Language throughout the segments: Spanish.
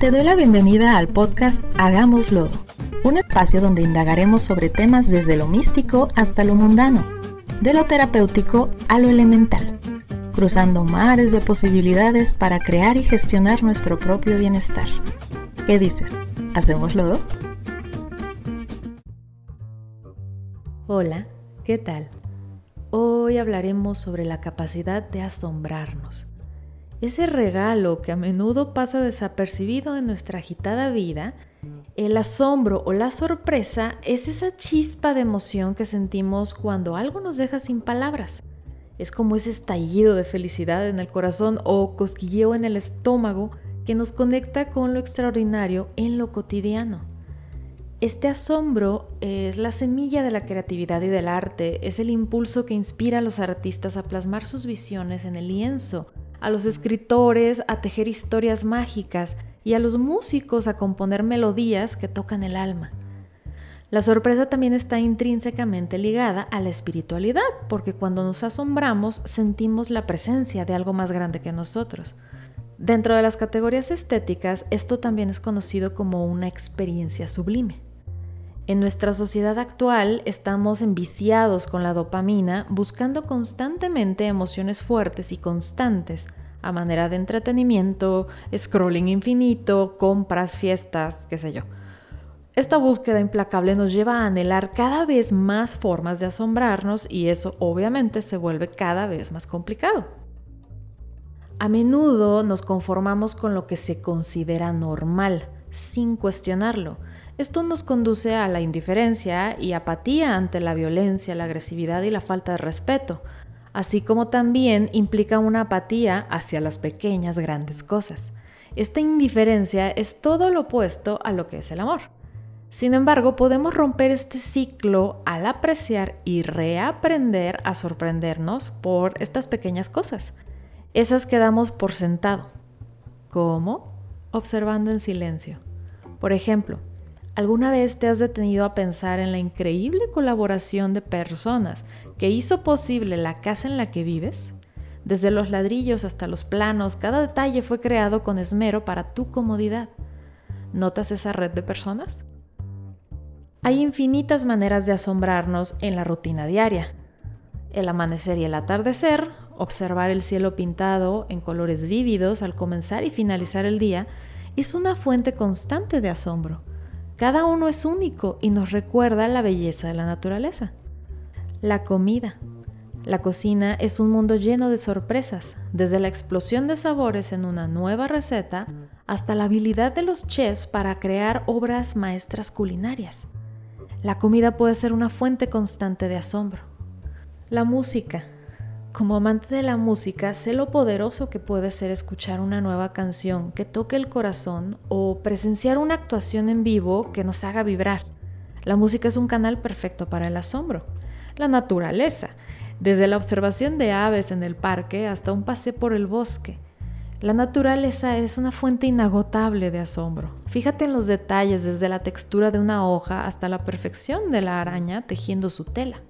Te doy la bienvenida al podcast Hagamos Lodo, un espacio donde indagaremos sobre temas desde lo místico hasta lo mundano, de lo terapéutico a lo elemental, cruzando mares de posibilidades para crear y gestionar nuestro propio bienestar. ¿Qué dices? ¿Hacemos lodo? Hola, ¿qué tal? Hoy hablaremos sobre la capacidad de asombrarnos ese regalo que a menudo pasa desapercibido en nuestra agitada vida, el asombro o la sorpresa es esa chispa de emoción que sentimos cuando algo nos deja sin palabras. Es como ese estallido de felicidad en el corazón o cosquilleo en el estómago que nos conecta con lo extraordinario en lo cotidiano. Este asombro es la semilla de la creatividad y del arte, es el impulso que inspira a los artistas a plasmar sus visiones en el lienzo, a los escritores a tejer historias mágicas y a los músicos a componer melodías que tocan el alma. La sorpresa también está intrínsecamente ligada a la espiritualidad, porque cuando nos asombramos sentimos la presencia de algo más grande que nosotros. Dentro de las categorías estéticas, esto también es conocido como una experiencia sublime. En nuestra sociedad actual estamos enviciados con la dopamina, buscando constantemente emociones fuertes y constantes a manera de entretenimiento, scrolling infinito, compras, fiestas, qué sé yo. Esta búsqueda implacable nos lleva a anhelar cada vez más formas de asombrarnos y eso obviamente se vuelve cada vez más complicado. A menudo nos conformamos con lo que se considera normal, sin cuestionarlo, esto nos conduce a la indiferencia y apatía ante la violencia, la agresividad y la falta de respeto, así como también implica una apatía hacia las pequeñas grandes cosas. Esta indiferencia es todo lo opuesto a lo que es el amor. Sin embargo, podemos romper este ciclo al apreciar y reaprender a sorprendernos por estas pequeñas cosas, esas que damos por sentado. ¿Cómo? Observando en silencio. Por ejemplo, ¿Alguna vez te has detenido a pensar en la increíble colaboración de personas que hizo posible la casa en la que vives? Desde los ladrillos hasta los planos, cada detalle fue creado con esmero para tu comodidad. ¿Notas esa red de personas? Hay infinitas maneras de asombrarnos en la rutina diaria. El amanecer y el atardecer, observar el cielo pintado en colores vívidos al comenzar y finalizar el día, es una fuente constante de asombro. Cada uno es único y nos recuerda la belleza de la naturaleza. La comida. La cocina es un mundo lleno de sorpresas, desde la explosión de sabores en una nueva receta hasta la habilidad de los chefs para crear obras maestras culinarias. La comida puede ser una fuente constante de asombro. La música. Como amante de la música, sé lo poderoso que puede ser escuchar una nueva canción que toque el corazón o presenciar una actuación en vivo que nos haga vibrar. La música es un canal perfecto para el asombro. La naturaleza, desde la observación de aves en el parque hasta un paseo por el bosque. La naturaleza es una fuente inagotable de asombro. Fíjate en los detalles, desde la textura de una hoja hasta la perfección de la araña tejiendo su tela.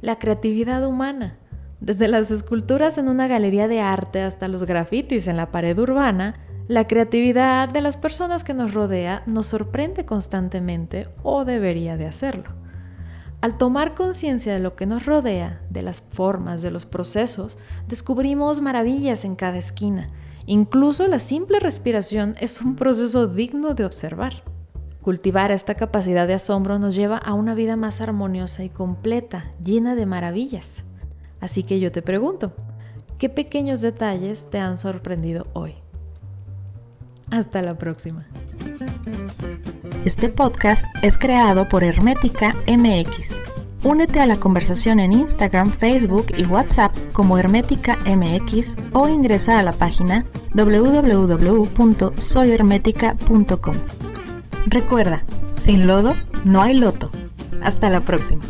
La creatividad humana desde las esculturas en una galería de arte hasta los grafitis en la pared urbana, la creatividad de las personas que nos rodea nos sorprende constantemente o debería de hacerlo. Al tomar conciencia de lo que nos rodea, de las formas, de los procesos, descubrimos maravillas en cada esquina. Incluso la simple respiración es un proceso digno de observar. Cultivar esta capacidad de asombro nos lleva a una vida más armoniosa y completa, llena de maravillas. Así que yo te pregunto, ¿qué pequeños detalles te han sorprendido hoy? Hasta la próxima. Este podcast es creado por Hermética MX. Únete a la conversación en Instagram, Facebook y WhatsApp como Hermética MX o ingresa a la página www.soyhermética.com. Recuerda, sin lodo no hay loto. Hasta la próxima.